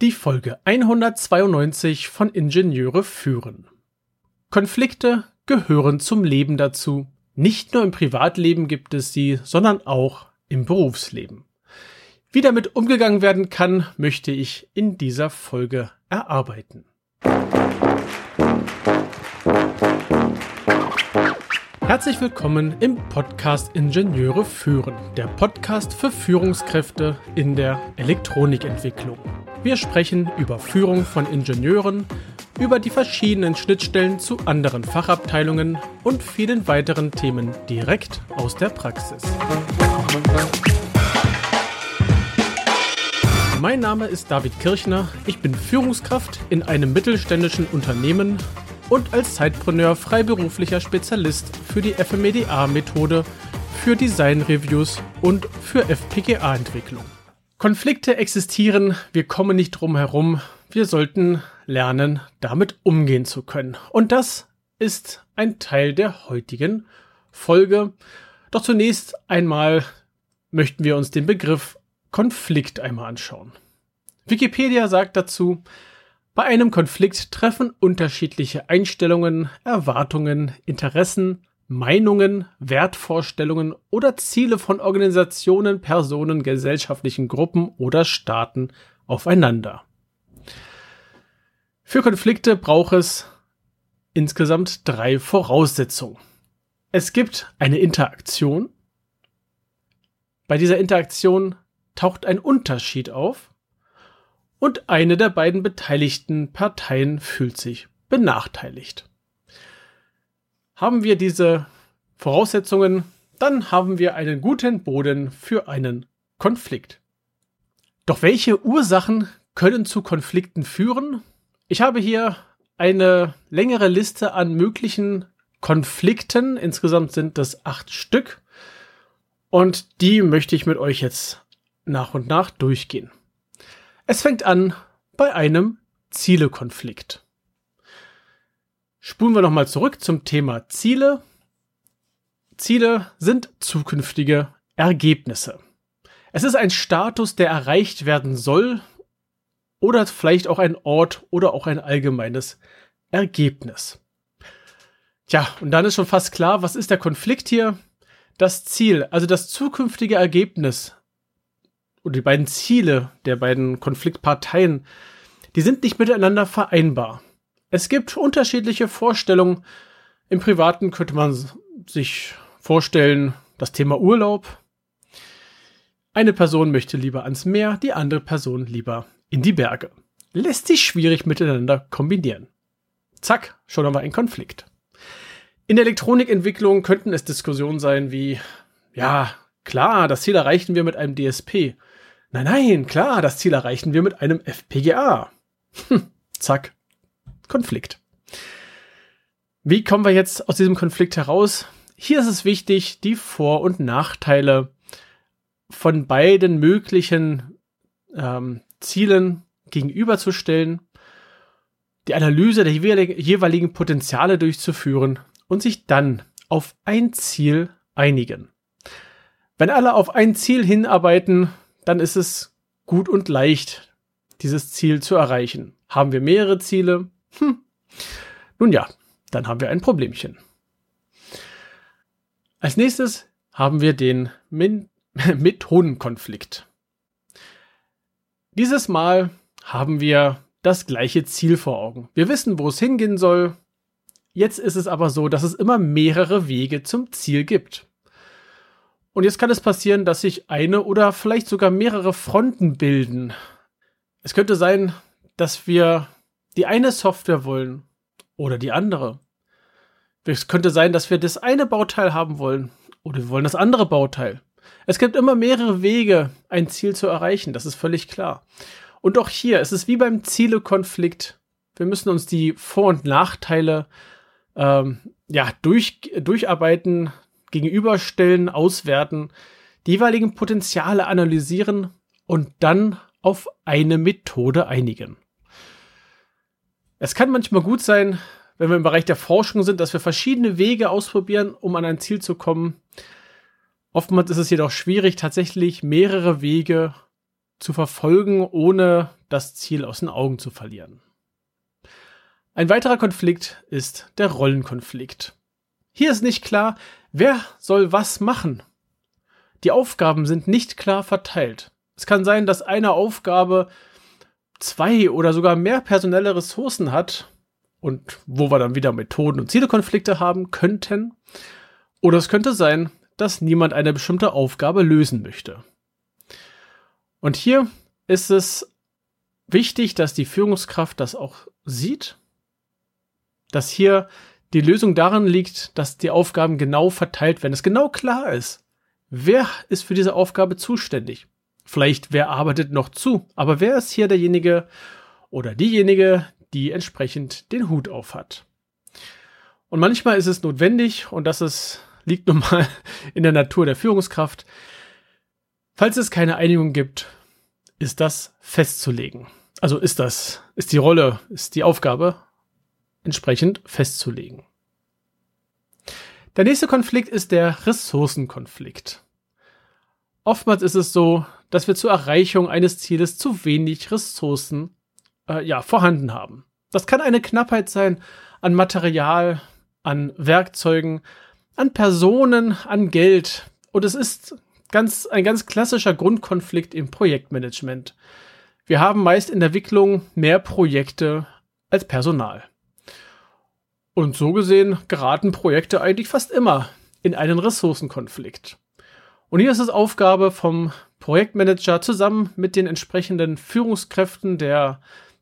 Die Folge 192 von Ingenieure führen. Konflikte gehören zum Leben dazu. Nicht nur im Privatleben gibt es sie, sondern auch im Berufsleben. Wie damit umgegangen werden kann, möchte ich in dieser Folge erarbeiten. Herzlich willkommen im Podcast Ingenieure führen, der Podcast für Führungskräfte in der Elektronikentwicklung. Wir sprechen über Führung von Ingenieuren, über die verschiedenen Schnittstellen zu anderen Fachabteilungen und vielen weiteren Themen direkt aus der Praxis. Mein Name ist David Kirchner, ich bin Führungskraft in einem mittelständischen Unternehmen und als Zeitpreneur freiberuflicher Spezialist für die FMEDA-Methode, für Design-Reviews und für FPGA-Entwicklung. Konflikte existieren, wir kommen nicht drum herum, wir sollten lernen, damit umgehen zu können. Und das ist ein Teil der heutigen Folge. Doch zunächst einmal möchten wir uns den Begriff Konflikt einmal anschauen. Wikipedia sagt dazu, bei einem Konflikt treffen unterschiedliche Einstellungen, Erwartungen, Interessen, Meinungen, Wertvorstellungen oder Ziele von Organisationen, Personen, gesellschaftlichen Gruppen oder Staaten aufeinander. Für Konflikte braucht es insgesamt drei Voraussetzungen. Es gibt eine Interaktion. Bei dieser Interaktion taucht ein Unterschied auf und eine der beiden beteiligten Parteien fühlt sich benachteiligt. Haben wir diese Voraussetzungen, dann haben wir einen guten Boden für einen Konflikt. Doch welche Ursachen können zu Konflikten führen? Ich habe hier eine längere Liste an möglichen Konflikten. Insgesamt sind das acht Stück. Und die möchte ich mit euch jetzt nach und nach durchgehen. Es fängt an bei einem Zielekonflikt. Spulen wir nochmal zurück zum Thema Ziele. Ziele sind zukünftige Ergebnisse. Es ist ein Status, der erreicht werden soll oder vielleicht auch ein Ort oder auch ein allgemeines Ergebnis. Tja, und dann ist schon fast klar, was ist der Konflikt hier? Das Ziel, also das zukünftige Ergebnis, oder die beiden Ziele der beiden Konfliktparteien, die sind nicht miteinander vereinbar. Es gibt unterschiedliche Vorstellungen. Im Privaten könnte man sich vorstellen, das Thema Urlaub. Eine Person möchte lieber ans Meer, die andere Person lieber in die Berge. Lässt sich schwierig miteinander kombinieren. Zack, schon haben wir einen Konflikt. In der Elektronikentwicklung könnten es Diskussionen sein wie, ja, klar, das Ziel erreichen wir mit einem DSP. Nein, nein, klar, das Ziel erreichen wir mit einem FPGA. Hm, zack. Konflikt. Wie kommen wir jetzt aus diesem Konflikt heraus? Hier ist es wichtig, die Vor- und Nachteile von beiden möglichen ähm, Zielen gegenüberzustellen, die Analyse der jeweiligen Potenziale durchzuführen und sich dann auf ein Ziel einigen. Wenn alle auf ein Ziel hinarbeiten, dann ist es gut und leicht, dieses Ziel zu erreichen. Haben wir mehrere Ziele? Hm. Nun ja, dann haben wir ein Problemchen. Als nächstes haben wir den Methodenkonflikt. Dieses Mal haben wir das gleiche Ziel vor Augen. Wir wissen, wo es hingehen soll. Jetzt ist es aber so, dass es immer mehrere Wege zum Ziel gibt. Und jetzt kann es passieren, dass sich eine oder vielleicht sogar mehrere Fronten bilden. Es könnte sein, dass wir die eine Software wollen oder die andere. Es könnte sein, dass wir das eine Bauteil haben wollen oder wir wollen das andere Bauteil. Es gibt immer mehrere Wege, ein Ziel zu erreichen, das ist völlig klar. Und auch hier, es ist wie beim Zielekonflikt. Wir müssen uns die Vor- und Nachteile ähm, ja, durch, durcharbeiten, gegenüberstellen, auswerten, die jeweiligen Potenziale analysieren und dann auf eine Methode einigen. Es kann manchmal gut sein, wenn wir im Bereich der Forschung sind, dass wir verschiedene Wege ausprobieren, um an ein Ziel zu kommen. Oftmals ist es jedoch schwierig, tatsächlich mehrere Wege zu verfolgen, ohne das Ziel aus den Augen zu verlieren. Ein weiterer Konflikt ist der Rollenkonflikt. Hier ist nicht klar, wer soll was machen. Die Aufgaben sind nicht klar verteilt. Es kann sein, dass eine Aufgabe zwei oder sogar mehr personelle Ressourcen hat und wo wir dann wieder Methoden und Zielekonflikte haben könnten. Oder es könnte sein, dass niemand eine bestimmte Aufgabe lösen möchte. Und hier ist es wichtig, dass die Führungskraft das auch sieht, dass hier die Lösung darin liegt, dass die Aufgaben genau verteilt werden, dass genau klar ist, wer ist für diese Aufgabe zuständig. Vielleicht wer arbeitet noch zu, aber wer ist hier derjenige oder diejenige, die entsprechend den Hut auf hat. Und manchmal ist es notwendig, und das ist, liegt nun mal in der Natur der Führungskraft, falls es keine Einigung gibt, ist das festzulegen. Also ist das, ist die Rolle, ist die Aufgabe entsprechend festzulegen. Der nächste Konflikt ist der Ressourcenkonflikt. Oftmals ist es so, dass wir zur Erreichung eines Zieles zu wenig Ressourcen äh, ja, vorhanden haben. Das kann eine Knappheit sein an Material, an Werkzeugen, an Personen, an Geld. Und es ist ganz, ein ganz klassischer Grundkonflikt im Projektmanagement. Wir haben meist in der Entwicklung mehr Projekte als Personal. Und so gesehen geraten Projekte eigentlich fast immer in einen Ressourcenkonflikt. Und hier ist es Aufgabe vom Projektmanager zusammen mit den entsprechenden Führungskräften der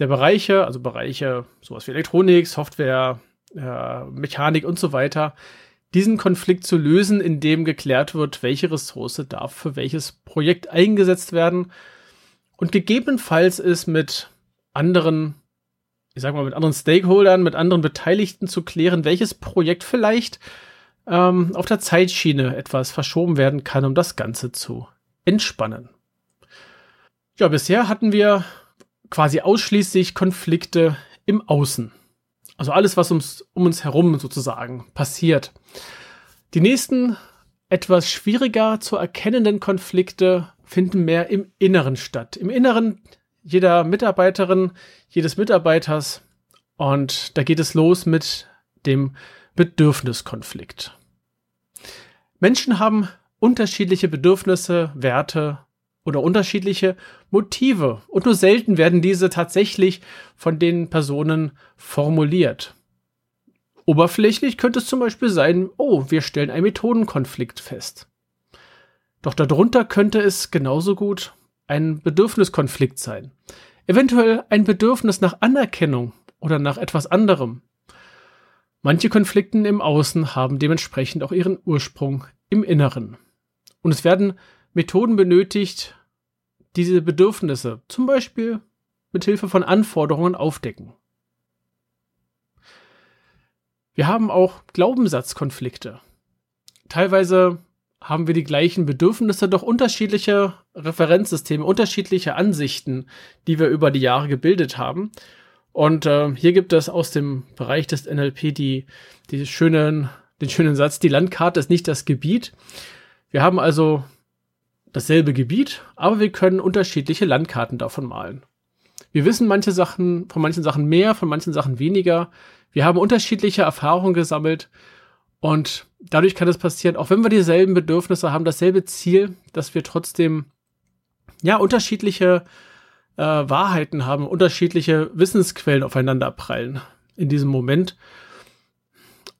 der Bereiche, also Bereiche sowas wie Elektronik, Software, äh, Mechanik und so weiter, diesen Konflikt zu lösen, indem geklärt wird, welche Ressource darf für welches Projekt eingesetzt werden und gegebenenfalls ist mit anderen, ich sag mal, mit anderen Stakeholdern, mit anderen Beteiligten zu klären, welches Projekt vielleicht ähm, auf der Zeitschiene etwas verschoben werden kann, um das Ganze zu entspannen. Ja, bisher hatten wir quasi ausschließlich Konflikte im Außen. Also alles, was ums, um uns herum sozusagen passiert. Die nächsten etwas schwieriger zu erkennenden Konflikte finden mehr im Inneren statt. Im Inneren jeder Mitarbeiterin, jedes Mitarbeiters. Und da geht es los mit dem Bedürfniskonflikt. Menschen haben unterschiedliche Bedürfnisse, Werte oder unterschiedliche Motive. Und nur selten werden diese tatsächlich von den Personen formuliert. Oberflächlich könnte es zum Beispiel sein, oh, wir stellen einen Methodenkonflikt fest. Doch darunter könnte es genauso gut ein Bedürfniskonflikt sein. Eventuell ein Bedürfnis nach Anerkennung oder nach etwas anderem. Manche Konflikten im Außen haben dementsprechend auch ihren Ursprung im Inneren. Und es werden Methoden benötigt, diese Bedürfnisse zum Beispiel mit Hilfe von Anforderungen aufdecken. Wir haben auch Glaubenssatzkonflikte. Teilweise haben wir die gleichen Bedürfnisse, doch unterschiedliche Referenzsysteme, unterschiedliche Ansichten, die wir über die Jahre gebildet haben. Und äh, hier gibt es aus dem Bereich des NLP die, die schönen, den schönen Satz, die Landkarte ist nicht das Gebiet. Wir haben also dasselbe Gebiet, aber wir können unterschiedliche Landkarten davon malen. Wir wissen manche Sachen, von manchen Sachen mehr, von manchen Sachen weniger. Wir haben unterschiedliche Erfahrungen gesammelt und dadurch kann es passieren, auch wenn wir dieselben Bedürfnisse haben, dasselbe Ziel, dass wir trotzdem ja unterschiedliche äh, Wahrheiten haben, unterschiedliche Wissensquellen aufeinander prallen in diesem Moment.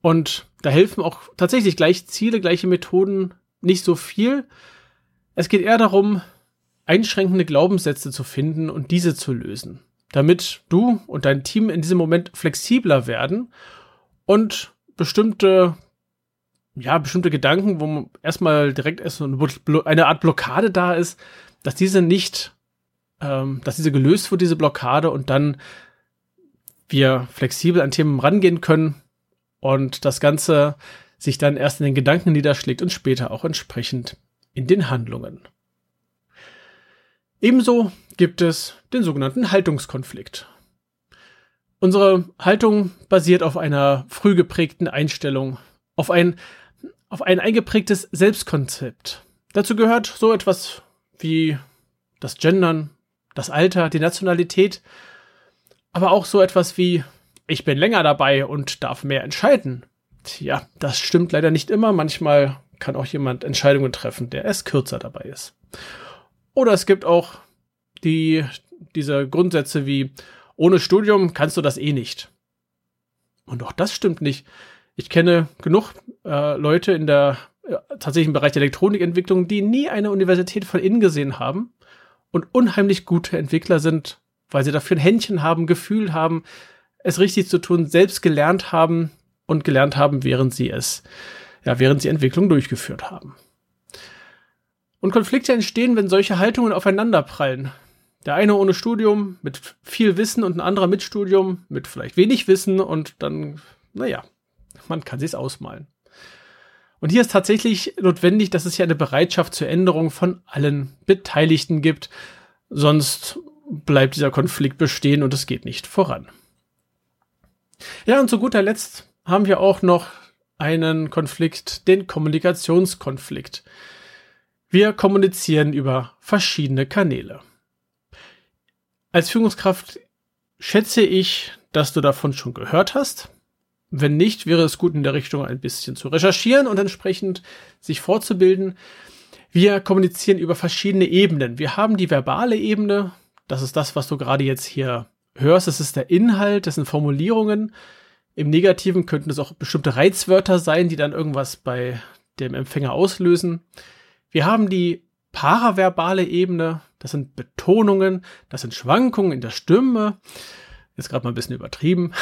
Und da helfen auch tatsächlich gleiche Ziele, gleiche Methoden nicht so viel, es geht eher darum, einschränkende Glaubenssätze zu finden und diese zu lösen, damit du und dein Team in diesem Moment flexibler werden und bestimmte ja, bestimmte Gedanken, wo erstmal direkt erst eine Art Blockade da ist, dass diese nicht, ähm, dass diese gelöst wird, diese Blockade, und dann wir flexibel an Themen rangehen können und das Ganze sich dann erst in den Gedanken niederschlägt und später auch entsprechend in den Handlungen. Ebenso gibt es den sogenannten Haltungskonflikt. Unsere Haltung basiert auf einer früh geprägten Einstellung, auf ein, auf ein eingeprägtes Selbstkonzept. Dazu gehört so etwas wie das Gendern, das Alter, die Nationalität, aber auch so etwas wie, ich bin länger dabei und darf mehr entscheiden. Tja, das stimmt leider nicht immer. Manchmal kann auch jemand Entscheidungen treffen, der erst kürzer dabei ist. Oder es gibt auch die, diese Grundsätze wie, ohne Studium kannst du das eh nicht. Und auch das stimmt nicht. Ich kenne genug äh, Leute in der äh, tatsächlichen Bereich der Elektronikentwicklung, die nie eine Universität von innen gesehen haben und unheimlich gute Entwickler sind, weil sie dafür ein Händchen haben, Gefühl haben, es richtig zu tun, selbst gelernt haben und gelernt haben, während sie es, ja, während sie Entwicklung durchgeführt haben. Und Konflikte entstehen, wenn solche Haltungen aufeinanderprallen. Der eine ohne Studium mit viel Wissen und ein anderer mit Studium mit vielleicht wenig Wissen und dann, naja, man kann sich's ausmalen. Und hier ist tatsächlich notwendig, dass es hier eine Bereitschaft zur Änderung von allen Beteiligten gibt, sonst bleibt dieser Konflikt bestehen und es geht nicht voran. Ja, und zu guter Letzt haben wir auch noch einen Konflikt, den Kommunikationskonflikt. Wir kommunizieren über verschiedene Kanäle. Als Führungskraft schätze ich, dass du davon schon gehört hast. Wenn nicht, wäre es gut, in der Richtung ein bisschen zu recherchieren und entsprechend sich vorzubilden. Wir kommunizieren über verschiedene Ebenen. Wir haben die verbale Ebene. Das ist das, was du gerade jetzt hier hörst. Das ist der Inhalt, das sind Formulierungen. Im Negativen könnten es auch bestimmte Reizwörter sein, die dann irgendwas bei dem Empfänger auslösen. Wir haben die paraverbale Ebene. Das sind Betonungen, das sind Schwankungen in der Stimme. Jetzt gerade mal ein bisschen übertrieben.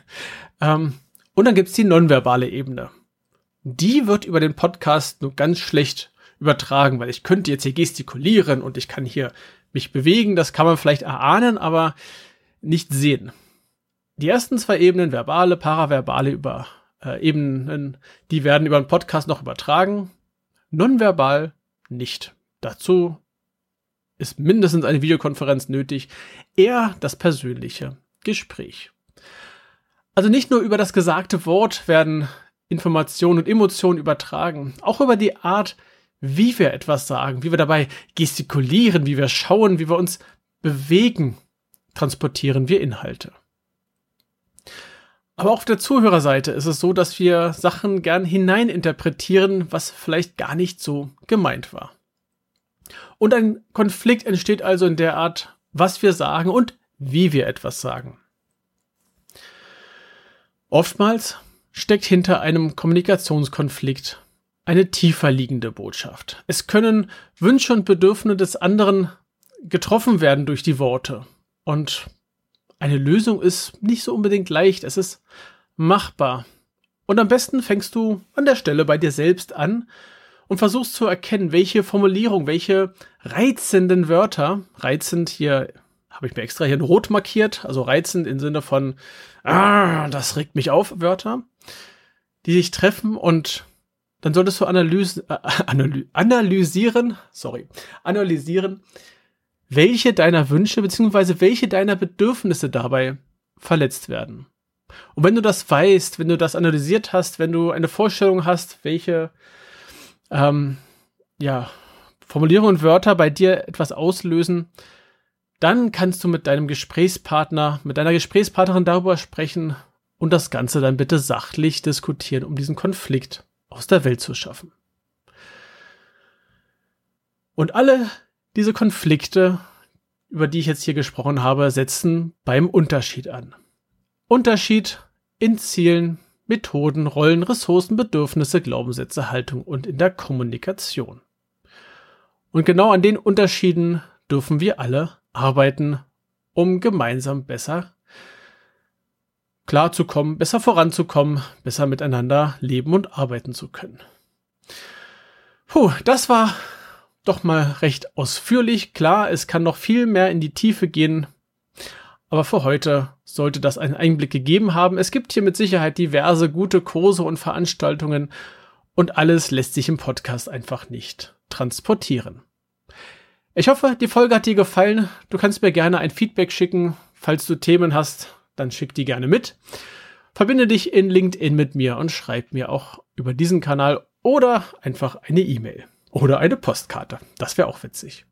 ähm, und dann gibt's die nonverbale Ebene. Die wird über den Podcast nur ganz schlecht übertragen, weil ich könnte jetzt hier gestikulieren und ich kann hier mich bewegen. Das kann man vielleicht erahnen, aber nicht sehen. Die ersten zwei Ebenen, verbale, paraverbale über äh, Ebenen, die werden über den Podcast noch übertragen. Nonverbal nicht. Dazu ist mindestens eine Videokonferenz nötig, eher das persönliche Gespräch. Also nicht nur über das gesagte Wort werden Informationen und Emotionen übertragen, auch über die Art, wie wir etwas sagen, wie wir dabei gestikulieren, wie wir schauen, wie wir uns bewegen, transportieren wir Inhalte. Aber auch auf der Zuhörerseite ist es so, dass wir Sachen gern hineininterpretieren, was vielleicht gar nicht so gemeint war. Und ein Konflikt entsteht also in der Art, was wir sagen und wie wir etwas sagen. Oftmals steckt hinter einem Kommunikationskonflikt eine tiefer liegende Botschaft. Es können Wünsche und Bedürfnisse des anderen getroffen werden durch die Worte. Und eine Lösung ist nicht so unbedingt leicht, es ist machbar. Und am besten fängst du an der Stelle bei dir selbst an und versuchst zu erkennen, welche Formulierung, welche reizenden Wörter, reizend hier habe ich mir extra hier in rot markiert, also reizend im Sinne von, ah, das regt mich auf, Wörter, die sich treffen und dann solltest du analyse, äh, analy analysieren, sorry, analysieren, welche deiner Wünsche beziehungsweise welche deiner Bedürfnisse dabei verletzt werden. Und wenn du das weißt, wenn du das analysiert hast, wenn du eine Vorstellung hast, welche ähm, ja, Formulierungen und Wörter bei dir etwas auslösen, dann kannst du mit deinem Gesprächspartner, mit deiner Gesprächspartnerin darüber sprechen und das Ganze dann bitte sachlich diskutieren, um diesen Konflikt aus der Welt zu schaffen. Und alle diese Konflikte, über die ich jetzt hier gesprochen habe, setzen beim Unterschied an. Unterschied in Zielen, Methoden, Rollen, Ressourcen, Bedürfnisse, Glaubenssätze, Haltung und in der Kommunikation. Und genau an den Unterschieden dürfen wir alle arbeiten, um gemeinsam besser klarzukommen, besser voranzukommen, besser miteinander leben und arbeiten zu können. Puh, das war doch mal recht ausführlich. Klar, es kann noch viel mehr in die Tiefe gehen, aber für heute sollte das einen Einblick gegeben haben. Es gibt hier mit Sicherheit diverse gute Kurse und Veranstaltungen und alles lässt sich im Podcast einfach nicht transportieren. Ich hoffe, die Folge hat dir gefallen. Du kannst mir gerne ein Feedback schicken. Falls du Themen hast, dann schick die gerne mit. Verbinde dich in LinkedIn mit mir und schreib mir auch über diesen Kanal oder einfach eine E-Mail oder eine Postkarte. Das wäre auch witzig.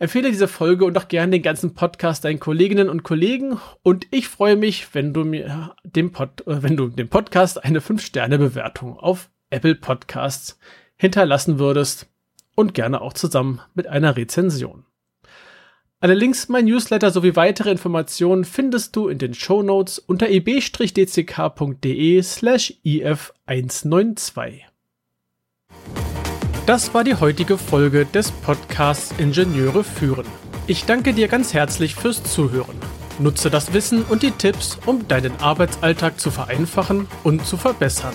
Empfehle diese Folge und auch gerne den ganzen Podcast deinen Kolleginnen und Kollegen. Und ich freue mich, wenn du mir dem Pod, äh, wenn du dem Podcast eine 5-Sterne-Bewertung auf Apple Podcasts hinterlassen würdest und gerne auch zusammen mit einer Rezension. Alle Links, mein Newsletter sowie weitere Informationen findest du in den Show Notes unter eb-dck.de slash if192. Das war die heutige Folge des Podcasts Ingenieure führen. Ich danke dir ganz herzlich fürs Zuhören. Nutze das Wissen und die Tipps, um deinen Arbeitsalltag zu vereinfachen und zu verbessern.